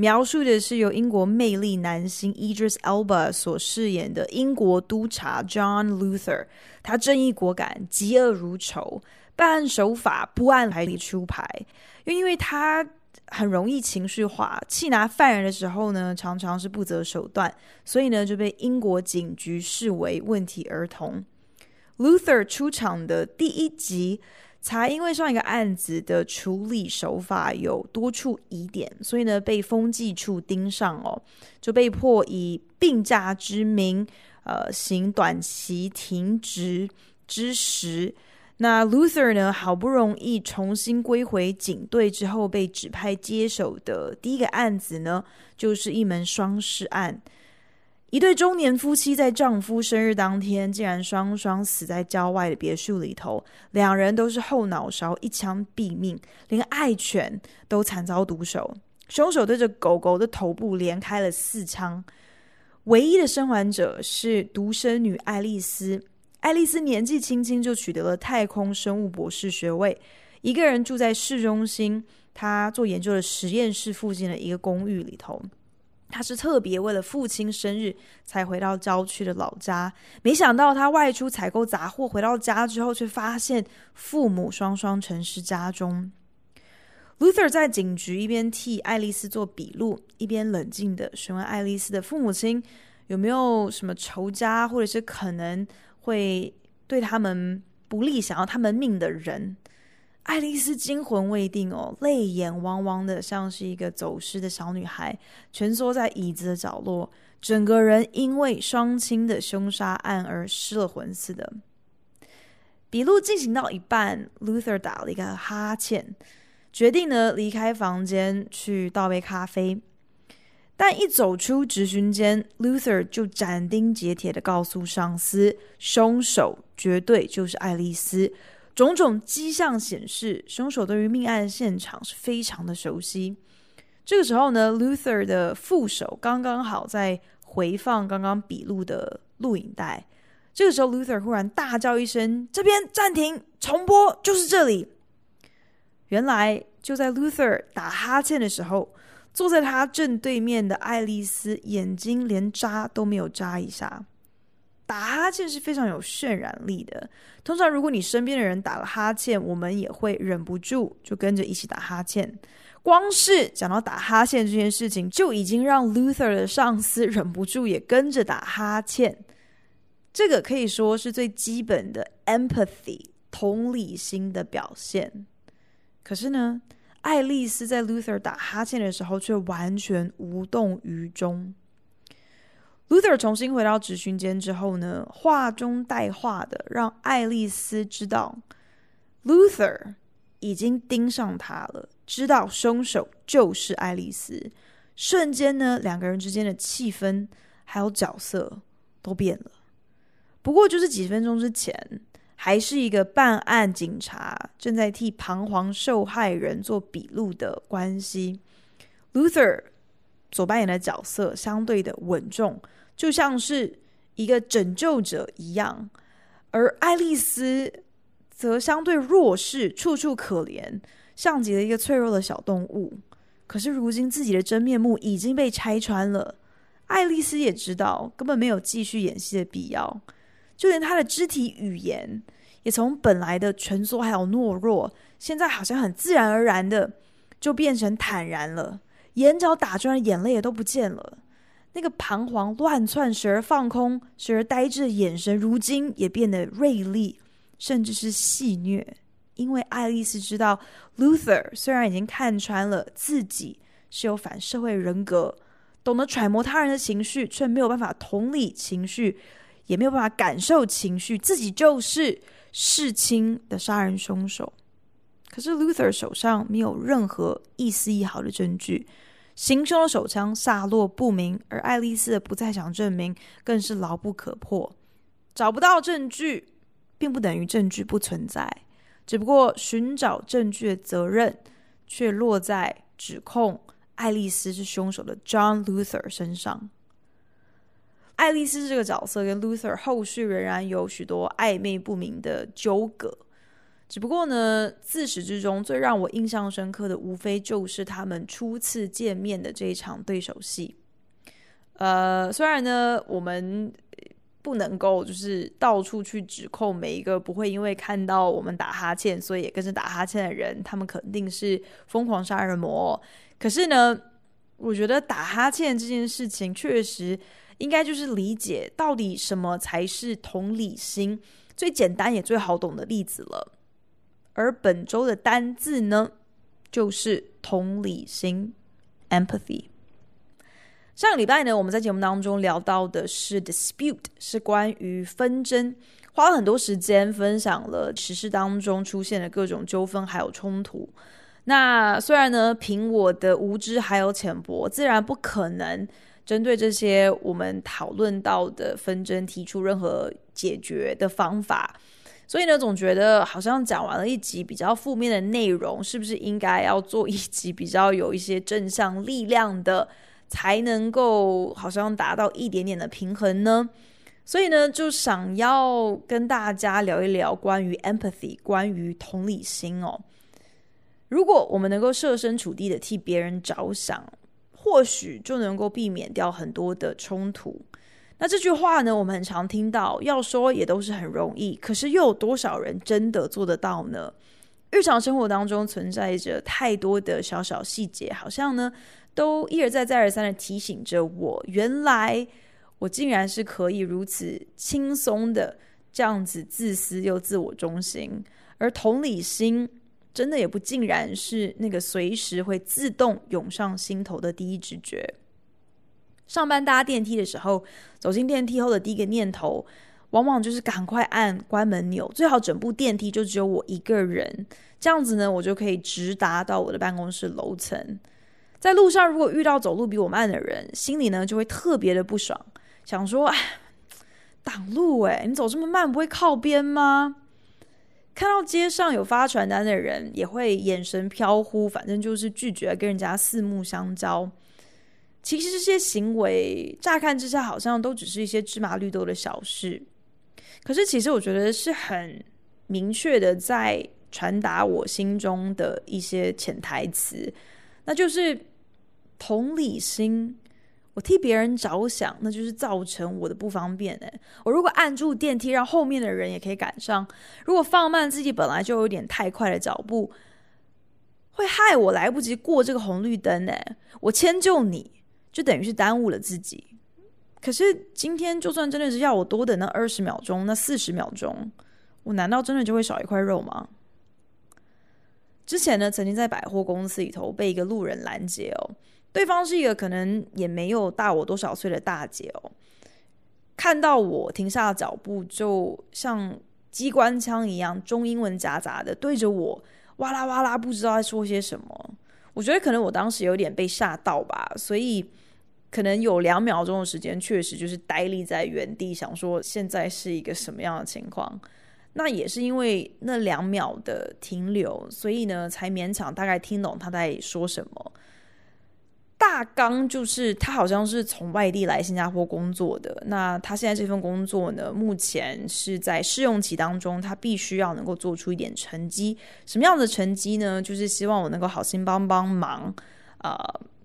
描述的是由英国魅力男星 Idris Elba 所饰演的英国督察 John Luther。他正义果敢，嫉恶如仇，办案手法不按牌理出牌。又因为他很容易情绪化，气拿犯人的时候呢，常常是不择手段，所以呢就被英国警局视为问题儿童。Luther 出场的第一集，才因为上一个案子的处理手法有多处疑点，所以呢被风纪处盯上哦，就被迫以病假之名，呃，行短期停职之实。那 Luther 呢，好不容易重新归回警队之后，被指派接手的第一个案子呢，就是一门双尸案。一对中年夫妻在丈夫生日当天，竟然双双死在郊外的别墅里头。两人都是后脑勺一枪毙命，连爱犬都惨遭毒手。凶手对着狗狗的头部连开了四枪。唯一的生还者是独生女爱丽丝。爱丽丝年纪轻轻就取得了太空生物博士学位，一个人住在市中心，她做研究的实验室附近的一个公寓里头。他是特别为了父亲生日才回到郊区的老家，没想到他外出采购杂货，回到家之后却发现父母双双沉尸家中。Luther 在警局一边替爱丽丝做笔录，一边冷静地询问爱丽丝的父母亲有没有什么仇家，或者是可能会对他们不利、想要他们命的人。爱丽丝惊魂未定哦，泪眼汪汪的，像是一个走失的小女孩，蜷缩在椅子的角落，整个人因为双亲的凶杀案而失了魂似的。笔录进行到一半，Luther 打了一个哈欠，决定呢离开房间去倒杯咖啡。但一走出质询间，Luther 就斩钉截铁的告诉上司，凶手绝对就是爱丽丝。种种迹象显示，凶手对于命案现场是非常的熟悉。这个时候呢，Luther 的副手刚刚好在回放刚刚笔录的录影带。这个时候，Luther 忽然大叫一声：“这边暂停，重播，就是这里。”原来就在 Luther 打哈欠的时候，坐在他正对面的爱丽丝眼睛连眨都没有眨一下。打哈欠是非常有渲染力的。通常，如果你身边的人打了哈欠，我们也会忍不住就跟着一起打哈欠。光是讲到打哈欠这件事情，就已经让 Luther 的上司忍不住也跟着打哈欠。这个可以说是最基本的 empathy 同理心的表现。可是呢，爱丽丝在 Luther 打哈欠的时候却完全无动于衷。Luther 重新回到质询间之后呢，话中带话的让爱丽丝知道，Luther 已经盯上他了，知道凶手就是爱丽丝。瞬间呢，两个人之间的气氛还有角色都变了。不过就是几分钟之前，还是一个办案警察正在替彷徨受害人做笔录的关系，Luther 所扮演的角色相对的稳重。就像是一个拯救者一样，而爱丽丝则相对弱势，处处可怜，像极了一个脆弱的小动物。可是如今自己的真面目已经被拆穿了，爱丽丝也知道根本没有继续演戏的必要，就连她的肢体语言也从本来的蜷缩还有懦弱，现在好像很自然而然的就变成坦然了，眼角打转眼泪也都不见了。那个彷徨乱窜、时而放空、时而呆滞的眼神，如今也变得锐利，甚至是戏谑。因为爱丽丝知道，Luther 虽然已经看穿了自己是有反社会人格，懂得揣摩他人的情绪，却没有办法同理情绪，也没有办法感受情绪，自己就是弑亲的杀人凶手。可是 Luther 手上没有任何一丝一毫的证据。行凶的手枪下落不明，而爱丽丝的不在场证明更是牢不可破。找不到证据，并不等于证据不存在，只不过寻找证据的责任却落在指控爱丽丝是凶手的 John Luther 身上。爱丽丝这个角色跟 Luther 后续仍然有许多暧昧不明的纠葛。只不过呢，自始至终最让我印象深刻的，无非就是他们初次见面的这一场对手戏。呃，虽然呢，我们不能够就是到处去指控每一个不会因为看到我们打哈欠，所以也跟着打哈欠的人，他们肯定是疯狂杀人魔。可是呢，我觉得打哈欠这件事情，确实应该就是理解到底什么才是同理心最简单也最好懂的例子了。而本周的单字呢，就是同理心 （empathy）。上个礼拜呢，我们在节目当中聊到的是 dispute，是关于纷争，花了很多时间分享了时事当中出现的各种纠纷还有冲突。那虽然呢，凭我的无知还有浅薄，自然不可能针对这些我们讨论到的纷争提出任何解决的方法。所以呢，总觉得好像讲完了一集比较负面的内容，是不是应该要做一集比较有一些正向力量的，才能够好像达到一点点的平衡呢？所以呢，就想要跟大家聊一聊关于 empathy，关于同理心哦。如果我们能够设身处地的替别人着想，或许就能够避免掉很多的冲突。那这句话呢，我们很常听到，要说也都是很容易，可是又有多少人真的做得到呢？日常生活当中存在着太多的小小细节，好像呢，都一而再、再而三的提醒着我，原来我竟然是可以如此轻松的这样子自私又自我中心，而同理心真的也不竟然是那个随时会自动涌上心头的第一直觉。上班搭电梯的时候，走进电梯后的第一个念头，往往就是赶快按关门钮，最好整部电梯就只有我一个人，这样子呢，我就可以直达到我的办公室楼层。在路上，如果遇到走路比我慢的人，心里呢就会特别的不爽，想说：“哎，挡路哎，你走这么慢，不会靠边吗？”看到街上有发传单的人，也会眼神飘忽，反正就是拒绝跟人家四目相交。其实这些行为乍看之下好像都只是一些芝麻绿豆的小事，可是其实我觉得是很明确的在传达我心中的一些潜台词，那就是同理心。我替别人着想，那就是造成我的不方便。哎，我如果按住电梯，让后面的人也可以赶上；如果放慢自己本来就有点太快的脚步，会害我来不及过这个红绿灯。哎，我迁就你。就等于是耽误了自己。可是今天，就算真的是要我多等那二十秒钟、那四十秒钟，我难道真的就会少一块肉吗？之前呢，曾经在百货公司里头被一个路人拦截哦，对方是一个可能也没有大我多少岁的大姐哦，看到我停下了脚步，就像机关枪一样，中英文夹杂的对着我哇啦哇啦，不知道在说些什么。我觉得可能我当时有点被吓到吧，所以可能有两秒钟的时间，确实就是呆立在原地，想说现在是一个什么样的情况。那也是因为那两秒的停留，所以呢，才勉强大概听懂他在说什么。大纲就是他好像是从外地来新加坡工作的，那他现在这份工作呢，目前是在试用期当中，他必须要能够做出一点成绩。什么样的成绩呢？就是希望我能够好心帮帮忙，呃，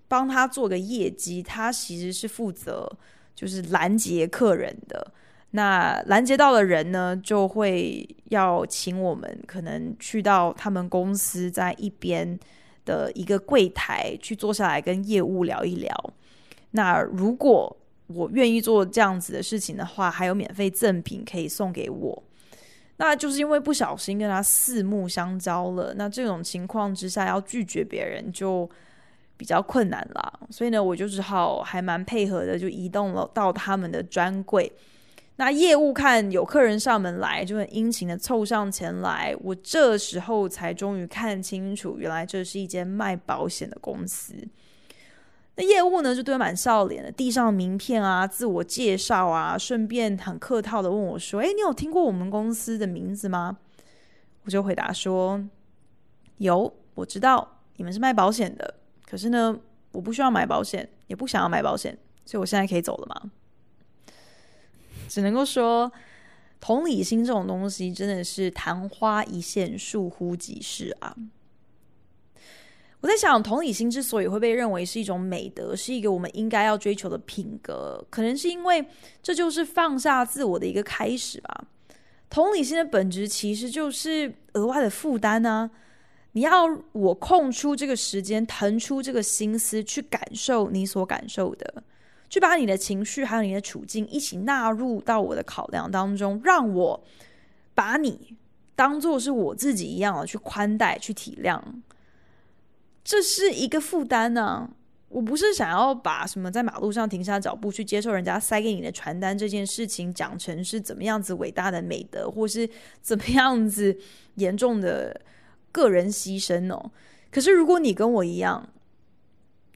帮他做个业绩。他其实是负责就是拦截客人的，那拦截到的人呢，就会要请我们可能去到他们公司在一边。的一个柜台去坐下来跟业务聊一聊。那如果我愿意做这样子的事情的话，还有免费赠品可以送给我。那就是因为不小心跟他四目相交了。那这种情况之下要拒绝别人就比较困难了。所以呢，我就只好还蛮配合的，就移动了到他们的专柜。那业务看有客人上门来，就很殷勤的凑上前来。我这时候才终于看清楚，原来这是一间卖保险的公司。那业务呢就堆满笑脸的，递上名片啊，自我介绍啊，顺便很客套的问我说：“诶，你有听过我们公司的名字吗？”我就回答说：“有，我知道你们是卖保险的。可是呢，我不需要买保险，也不想要买保险，所以我现在可以走了吗？”只能够说，同理心这种东西真的是昙花一现，倏忽即逝啊。我在想，同理心之所以会被认为是一种美德，是一个我们应该要追求的品格，可能是因为这就是放下自我的一个开始吧。同理心的本质其实就是额外的负担呢、你要我空出这个时间，腾出这个心思去感受你所感受的，去把你的情绪还有你的处境一起纳入到我的考量当中，让我把你当做是我自己一样的去宽待、去体谅。这是一个负担呢、我不是想要把什么在马路上停下脚步去接受人家塞给你的传单这件事情讲成是怎么样子伟大的美德，或是怎么样子严重的个人牺牲哦。可是如果你跟我一样，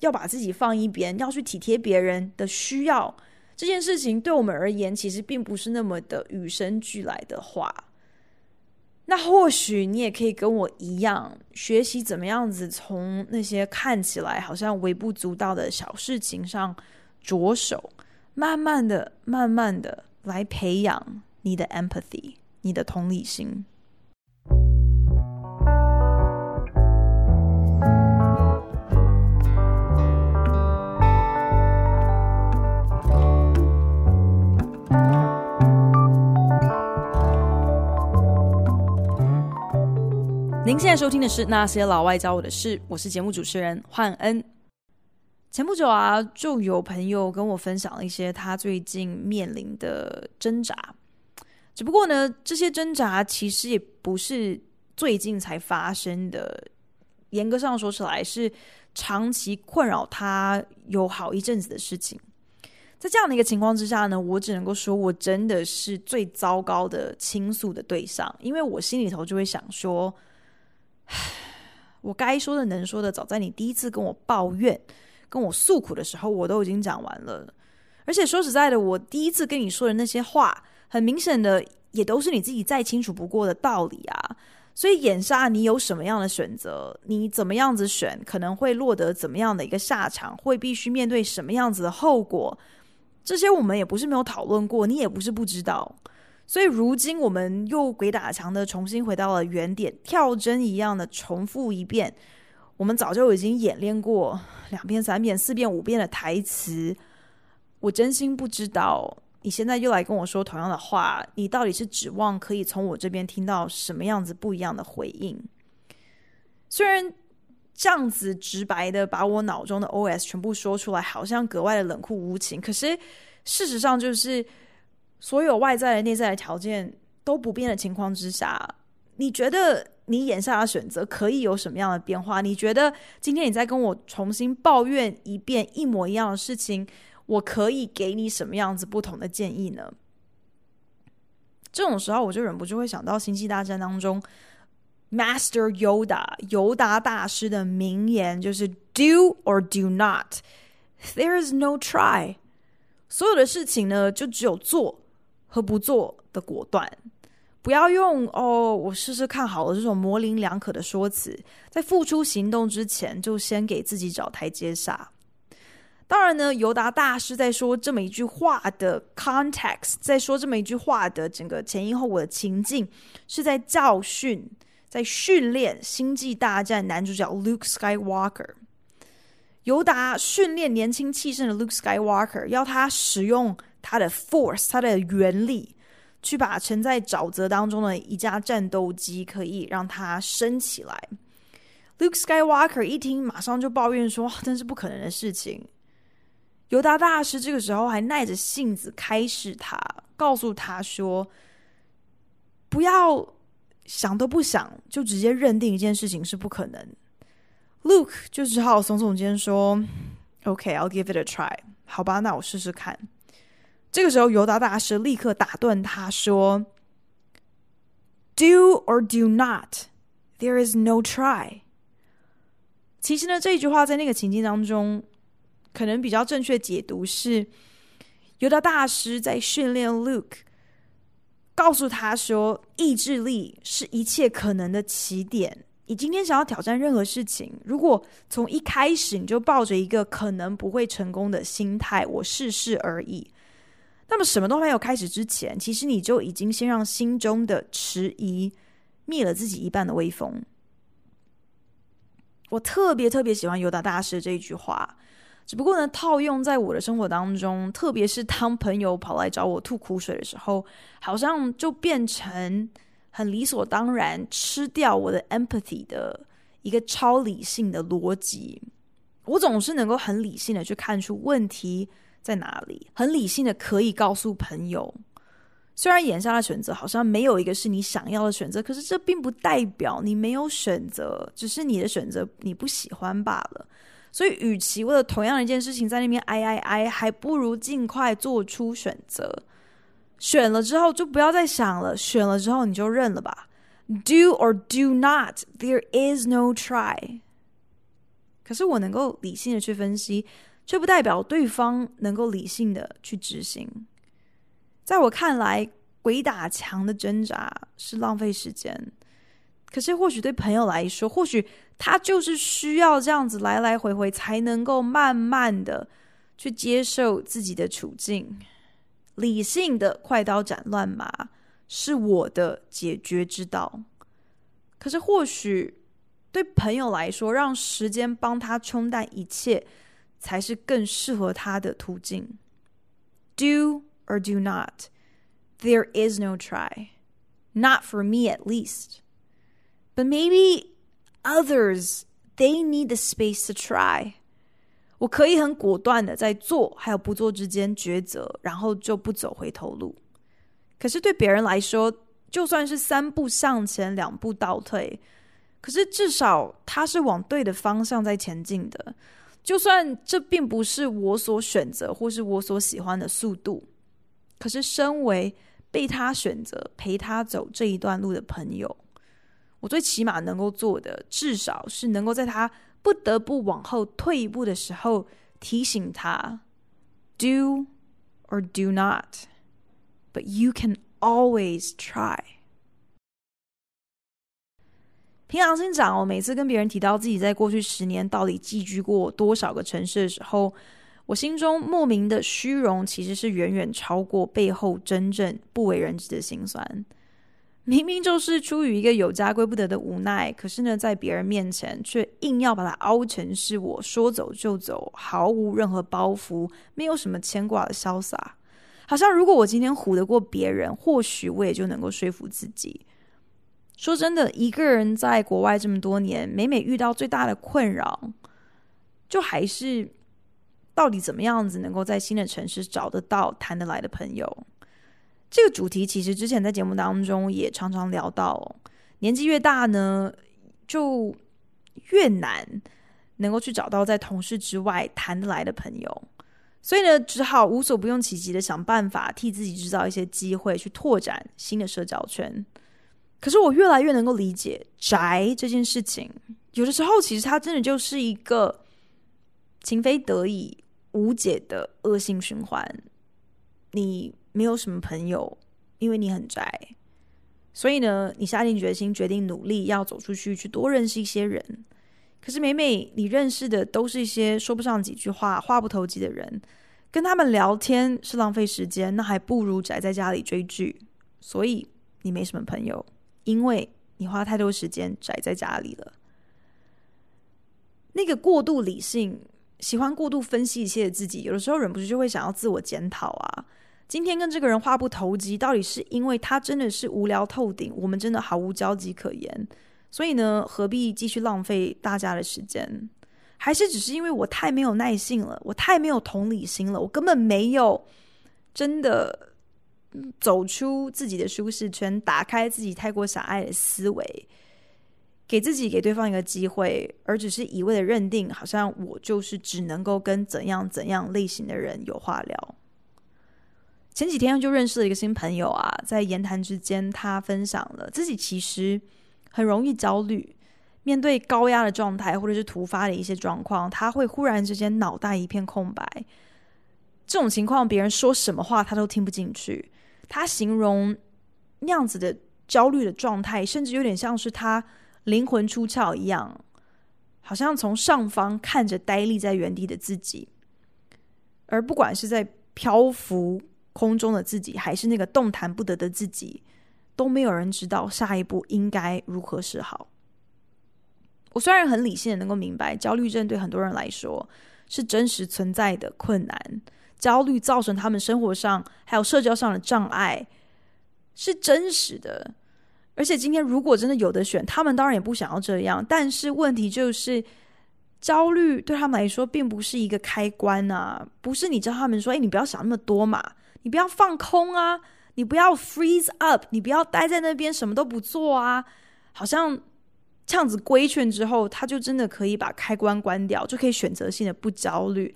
要把自己放一边，要去体贴别人的需要，这件事情对我们而言其实并不是那么的与生俱来的话。那或许你也可以跟我一样，学习怎么样子从那些看起来好像微不足道的小事情上着手，慢慢的、慢慢的来培养你的 empathy，你的同理心。您现在收听的是《那些老外教我的事》，我是节目主持人焕恩。前不久啊，就有朋友跟我分享了一些他最近面临的挣扎。只不过呢，这些挣扎其实也不是最近才发生的，严格上说起来是长期困扰他有好一阵子的事情。在这样的一个情况之下呢，我只能够说我真的是最糟糕的倾诉的对象，因为我心里头就会想说。我该说的、能说的，早在你第一次跟我抱怨、跟我诉苦的时候，我都已经讲完了。而且说实在的，我第一次跟你说的那些话，很明显的也都是你自己再清楚不过的道理啊。所以眼下你有什么样的选择？你怎么样子选，可能会落得怎么样的一个下场？会必须面对什么样子的后果？这些我们也不是没有讨论过，你也不是不知道。所以如今我们又鬼打墙的重新回到了原点，跳针一样的重复一遍。我们早就已经演练过两遍、三遍、四遍、五遍的台词。我真心不知道你现在又来跟我说同样的话，你到底是指望可以从我这边听到什么样子不一样的回应？虽然这样子直白的把我脑中的 OS 全部说出来，好像格外的冷酷无情，可是事实上就是。所有外在的、内在的条件都不变的情况之下，你觉得你眼下的选择可以有什么样的变化？你觉得今天你再跟我重新抱怨一遍一模一样的事情，我可以给你什么样子不同的建议呢？这种时候，我就忍不住会想到《星际大战》当中 Master Yoda 尤达大师的名言，就是 “Do or do not, there is no try”。所有的事情呢，就只有做。和不做的果断，不要用“哦，我试试看好了”这种模棱两可的说辞，在付出行动之前，就先给自己找台阶下。当然呢，尤达大师在说这么一句话的 context，在说这么一句话的整个前因后果的情境，是在教训、在训练《星际大战》男主角 Luke Skywalker。尤达训练年轻气盛的 Luke Skywalker，要他使用。它的 force，它的原理，去把沉在沼泽当中的一架战斗机，可以让它升起来。Luke Skywalker 一听，马上就抱怨说：“真是不可能的事情。”尤达大师这个时候还耐着性子开示他，告诉他说：“不要想都不想，就直接认定一件事情是不可能。”Luke 就只好耸耸肩说：“OK，I'll give it a try。好吧，那我试试看。”这个时候，尤达大师立刻打断他说：“Do or do not, there is no try。”其实呢，这一句话在那个情境当中，可能比较正确解读是，尤达大师在训练 Luke，告诉他说，意志力是一切可能的起点。你今天想要挑战任何事情，如果从一开始你就抱着一个可能不会成功的心态，我试试而已，那么什么都没有开始之前，其实你就已经先让心中的迟疑灭了自己一半的威风。我特别特别喜欢尤达大师这一句话，只不过呢，套用在我的生活当中，特别是当朋友跑来找我吐苦水的时候，好像就变成。很理所当然吃掉我的 empathy 的一个超理性的逻辑，我总是能够很理性的去看出问题在哪里，很理性的可以告诉朋友，虽然眼下的选择好像没有一个是你想要的选择，可是这并不代表你没有选择，只是你的选择你不喜欢罢了。所以，与其为了同样的一件事情在那边哀哀哀，还不如尽快做出选择。选了之后就不要再想了，选了之后你就认了吧。Do or do not, there is no try。可是我能够理性的去分析，却不代表对方能够理性的去执行。在我看来，鬼打墙的挣扎是浪费时间。可是或许对朋友来说，或许他就是需要这样子来来回回，才能够慢慢的去接受自己的处境。理性的快刀斩乱麻是我的解决之道，可是或许对朋友来说，让时间帮他冲淡一切，才是更适合他的途径。Do or do not, there is no try, not for me at least. But maybe others, they need the space to try. 我可以很果断的在做还有不做之间抉择，然后就不走回头路。可是对别人来说，就算是三步向前，两步倒退，可是至少他是往对的方向在前进的。 就算这并不是我所选择或是我所喜欢的速度，可是身为被他选择陪他走这一段路的朋友，我最起码能够做的，至少是能够在他。不得不往后退一步的时候，提醒他：Do or do not, but you can always try。凭良心讲，我每次跟别人提到自己在过去十年到底寄居过多少个城市的时候，我心中莫名的虚荣，其实是远远超过背后真正不为人知的辛酸。明明就是出于一个有家归不得的无奈，可是呢，在别人面前却硬要把它凹成是我说走就走，毫无任何包袱，没有什么牵挂的潇洒。好像如果我今天唬得过别人，或许我也就能够说服自己。说真的，一个人在国外这么多年，每每遇到最大的困扰，就还是到底怎么样子能够在新的城市找得到谈得来的朋友。这个主题其实之前在节目当中也常常聊到，年纪越大呢，就越难能够去找到在同事之外谈得来的朋友，所以呢，只好无所不用其极的想办法替自己制造一些机会，去拓展新的社交圈。可是我越来越能够理解宅这件事情，有的时候其实它真的就是一个情非得已无解的恶性循环。你。没有什么朋友，因为你很宅，所以呢，你下定决心，决定努力要走出去，去多认识一些人。可是每每你认识的都是一些说不上几句话、话不投机的人，跟他们聊天是浪费时间，那还不如宅在家里追剧。所以你没什么朋友，因为你花太多时间宅在家里了。那个过度理性、喜欢过度分析一切的自己，有的时候忍不住就会想要自我检讨啊。今天跟这个人话不投机，到底是因为他真的是无聊透顶，我们真的毫无交集可言，所以呢，何必继续浪费大家的时间？还是只是因为我太没有耐性了，我太没有同理心了，我根本没有真的走出自己的舒适圈，打开自己太过狭隘的思维，给自己给对方一个机会，而只是一味的认定，好像我就是只能够跟怎样怎样类型的人有话聊。前几天就认识了一个新朋友啊，在言谈之间，他分享了自己其实很容易焦虑，面对高压的状态或者是突发的一些状况，他会忽然之间脑袋一片空白。这种情况，别人说什么话他都听不进去。他形容那样子的焦虑的状态，甚至有点像是他灵魂出窍一样，好像从上方看着呆立在原地的自己，而不管是在漂浮空中的自己，还是那个动弹不得的自己，都没有人知道下一步应该如何是好。我虽然很理性的能够明白，焦虑症对很多人来说是真实存在的困难，焦虑造成他们生活上还有社交上的障碍是真实的。而且今天如果真的有的选，他们当然也不想要这样。但是问题就是，焦虑对他们来说并不是一个开关啊，不是你叫他们说：“哎，你不要想那么多嘛，你不要放空啊，你不要 freeze up，你不要待在那边什么都不做啊。”好像。这样子规劝之后，他就真的可以把开关关掉，就可以选择性的不焦虑。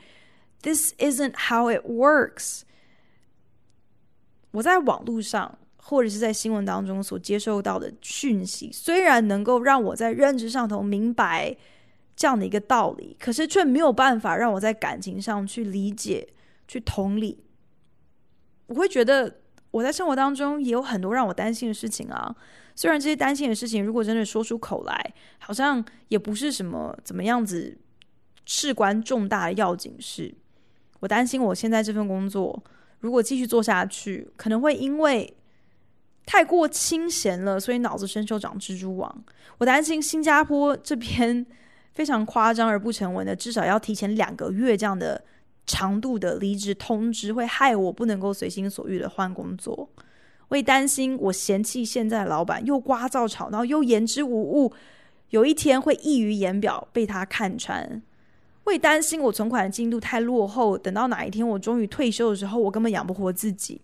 This isn't how it works。我在网络上或者是在新闻当中所接受到的讯息，虽然能够让我在认知上头明白这样的一个道理，可是却没有办法让我在感情上去理解、去同理。我会觉得我在生活当中也有很多让我担心的事情啊。虽然这些担心的事情，如果真的说出口来，好像也不是什么怎么样子事关重大的要紧事。我担心我现在这份工作，如果继续做下去，可能会因为太过清闲了，所以脑子伸手长蜘蛛网。我担心新加坡这边非常夸张而不成文的，至少要提前两个月这样的长度的离职通知，会害我不能够随心所欲的换工作。会担心我嫌弃现在的老板又聒噪吵闹又言之无物，有一天会溢于言表被他看穿。会担心我存款的进度太落后，等到哪一天我终于退休的时候，我根本养不活自己。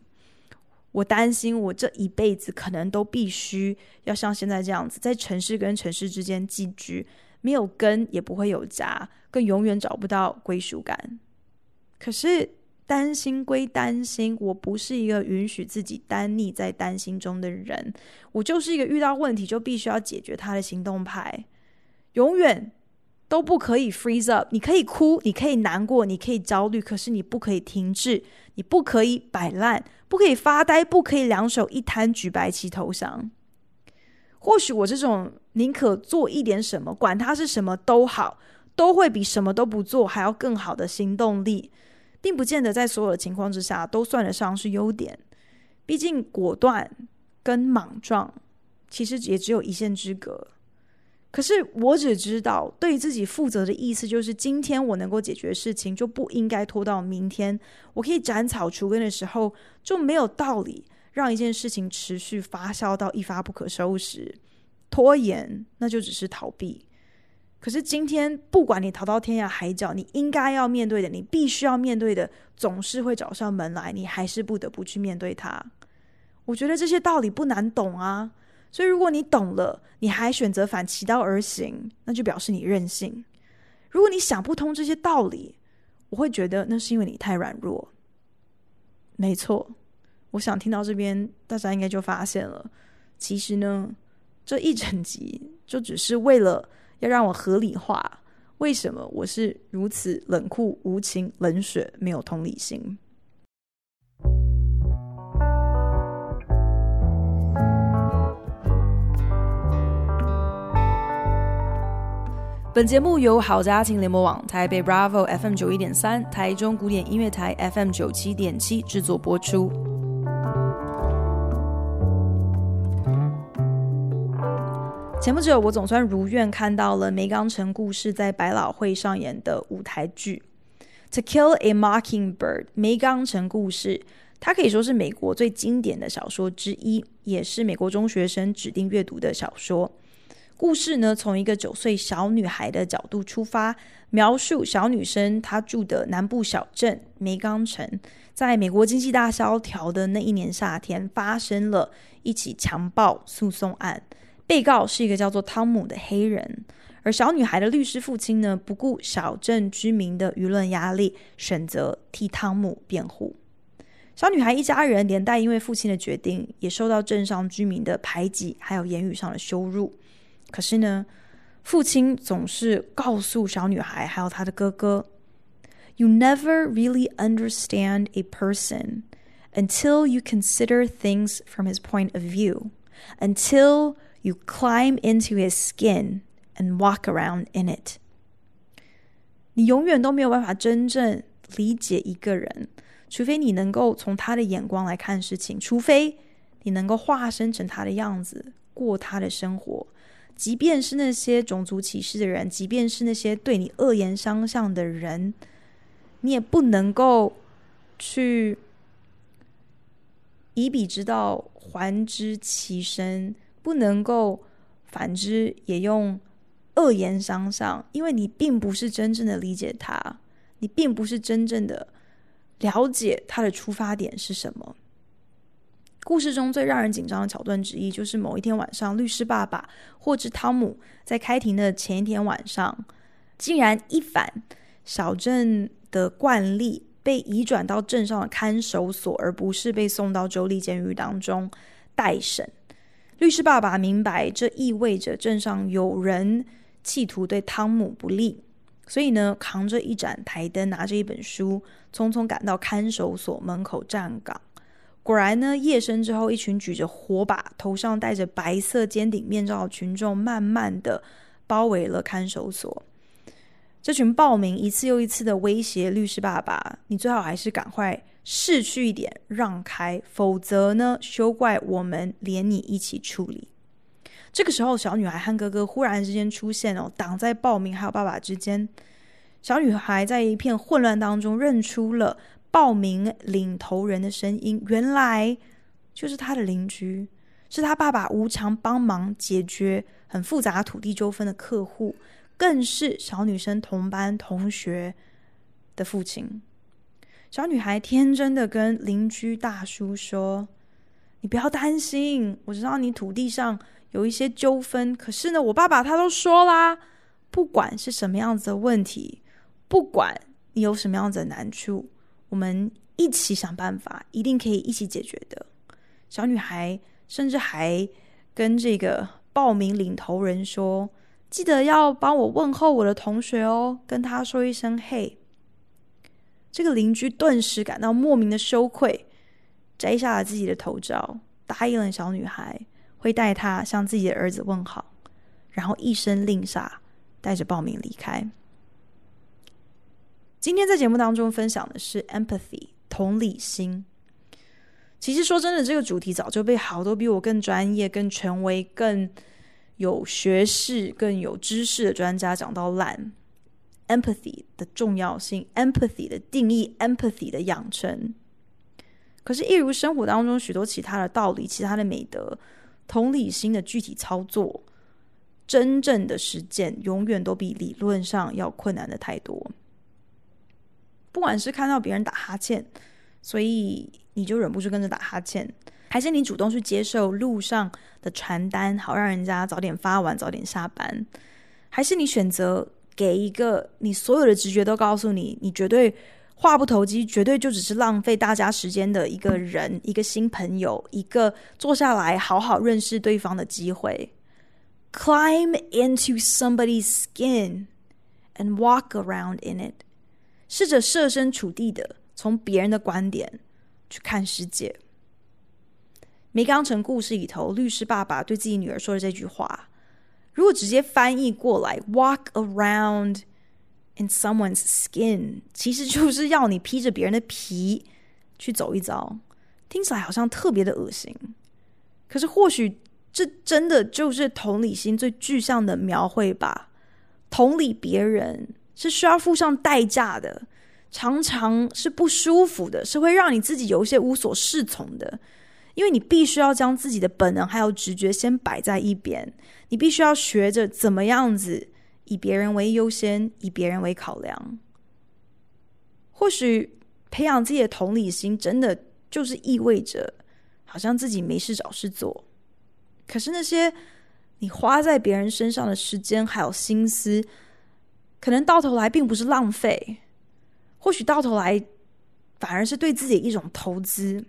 我担心我这一辈子可能都必须要像现在这样子，在城市跟城市之间寄居，没有根也不会有家，更永远找不到归属感。可是。担心归担心，我不是一个允许自己单溺在担心中的人。我就是一个遇到问题就必须要解决它的行动派，永远都不可以 freeze up。你可以哭，你可以难过，你可以焦虑，可是你不可以停滞，你不可以摆烂，不可以发呆，不可以两手一摊举白旗投降。或许我这种宁可做一点什么，管它是什么都好，都会比什么都不做还要更好的行动力。并不见得在所有的情况之下都算得上是优点，毕竟果断跟莽撞其实也只有一线之隔。可是我只知道，对自己负责的意思就是，今天我能够解决事情，就不应该拖到明天。我可以斩草除根的时候，就没有道理让一件事情持续发酵到一发不可收拾。拖延，那就只是逃避。可是今天，不管你逃到天涯海角，你应该要面对的，你必须要面对的，总是会找上门来，你还是不得不去面对它。我觉得这些道理不难懂啊，所以如果你懂了，你还选择反其道而行，那就表示你任性。如果你想不通这些道理，我会觉得那是因为你太软弱。没错，我想听到这边，大家应该就发现了，其实呢，这一整集就只是为了。要让我合理化，为什么我是如此冷酷无情、冷血、没有同理心？本节目由好家庭联盟网、台北 Bravo FM 九一点三、台中古典音乐台 FM 九七点七制作播出。前不久，我总算如愿看到了梅冈城故事在百老汇上演的舞台剧《To Kill a Mockingbird》。梅冈城故事，它可以说是美国最经典的小说之一，也是美国中学生指定阅读的小说。故事呢，从一个九岁小女孩的角度出发，描述小女生她住的南部小镇梅冈城，在美国经济大萧条的那一年夏天，发生了一起强暴诉讼案。被告是一个叫做汤姆的黑人，而小女孩的律师父亲呢，不顾小镇居民的舆论压力，选择替汤姆辩护。小女孩一家人连带因为父亲的决定，也受到镇上居民的排挤，还有言语上的羞辱。可是呢，父亲总是告诉小女孩还有她的哥哥：“You never really understand a person until you consider things from his point of view, until you climb into his skin and walk around in it。”你永远都没有办法真正理解一个人，除非你能够从他的眼光来看事情，除非你能够化身成他的样子，过他的生活。即便是那些种族歧视的人，即便是那些对你恶言相向的人，你也不能够去以彼之道还治其身，不能够反之也用恶言相向，因为你并不是真正的理解他，你并不是真正的了解他的出发点是什么。故事中最让人紧张的桥段之一，就是某一天晚上，律师爸爸或者汤姆在开庭的前一天晚上，竟然一反小镇的惯例，被移转到镇上的看守所，而不是被送到州立监狱当中待审。律师爸爸明白，这意味着镇上有人企图对汤姆不利，所以呢，扛着一盏台灯，拿着一本书，匆匆赶到看守所门口站岗。果然呢，夜深之后，一群举着火把、头上戴着白色尖顶面罩的群众，慢慢的包围了看守所。这群暴民一次又一次的威胁律师爸爸：“你最好还是赶快逝去一点，让开，否则呢，休怪我们连你一起处理。”这个时候，小女孩和哥哥忽然之间出现哦，挡在暴民还有爸爸之间。小女孩在一片混乱当中认出了。报名领头人的声音，原来就是他的邻居，是他爸爸无偿帮忙解决很复杂土地纠纷的客户，更是小女生同班同学的父亲。小女孩天真的跟邻居大叔说：“你不要担心，我知道你土地上有一些纠纷，可是呢，我爸爸他都说啦，不管是什么样子的问题，不管你有什么样子的难处。”我们一起想办法，一定可以一起解决的。小女孩甚至还跟这个报名领头人说：“记得要帮我问候我的同学哦，跟他说一声嘿。”这个邻居顿时感到莫名的羞愧，摘下了自己的头罩，答应了小女孩会带她向自己的儿子问好，然后一声令下，带着报名离开。今天在节目当中分享的是 empathy 同理心。其实说真的，这个主题早就被好多比我更专业、更权威、更有学识、更有知识的专家讲到烂。empathy 的重要性，empathy 的定义，empathy 的养成。可是，一如生活当中许多其他的道理、其他的美德，同理心的具体操作、真正的实践，永远都比理论上要困难的太多。不管是看到别人打哈欠，所以你就忍不住跟着打哈欠，还是你主动去接受路上的传单，好让人家早点发完，早点下班，还是你选择给一个你所有的直觉都告诉你，你绝对话不投机，绝对就只是浪费大家时间的一个人，一个新朋友，一个坐下来好好认识对方的机会。Climb into somebody's skin and walk around in it. 试着设身处地的从别人的观点去看世界。梅冈城故事里头，律师爸爸对自己女儿说的这句话，如果直接翻译过来，“walk around in someone's skin”，其实就是要你披着别人的皮去走一遭，听起来好像特别的恶心。可是或许这真的就是同理心最具象的描绘吧，同理别人。是需要付上代价的，常常是不舒服的，是会让你自己有一些无所适从的，因为你必须要将自己的本能还有直觉先摆在一边，你必须要学着怎么样子以别人为优先，以别人为考量。或许培养自己的同理心，真的就是意味着好像自己没事找事做，可是那些你花在别人身上的时间还有心思。可能到头来并不是浪费，或许到头来反而是对自己一种投资，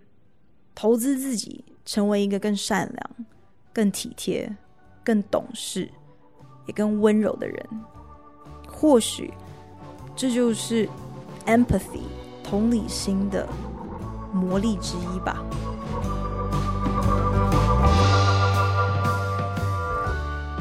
投资自己成为一个更善良、更体贴、更懂事、也更温柔的人。或许这就是 empathy 同理心的魔力之一吧。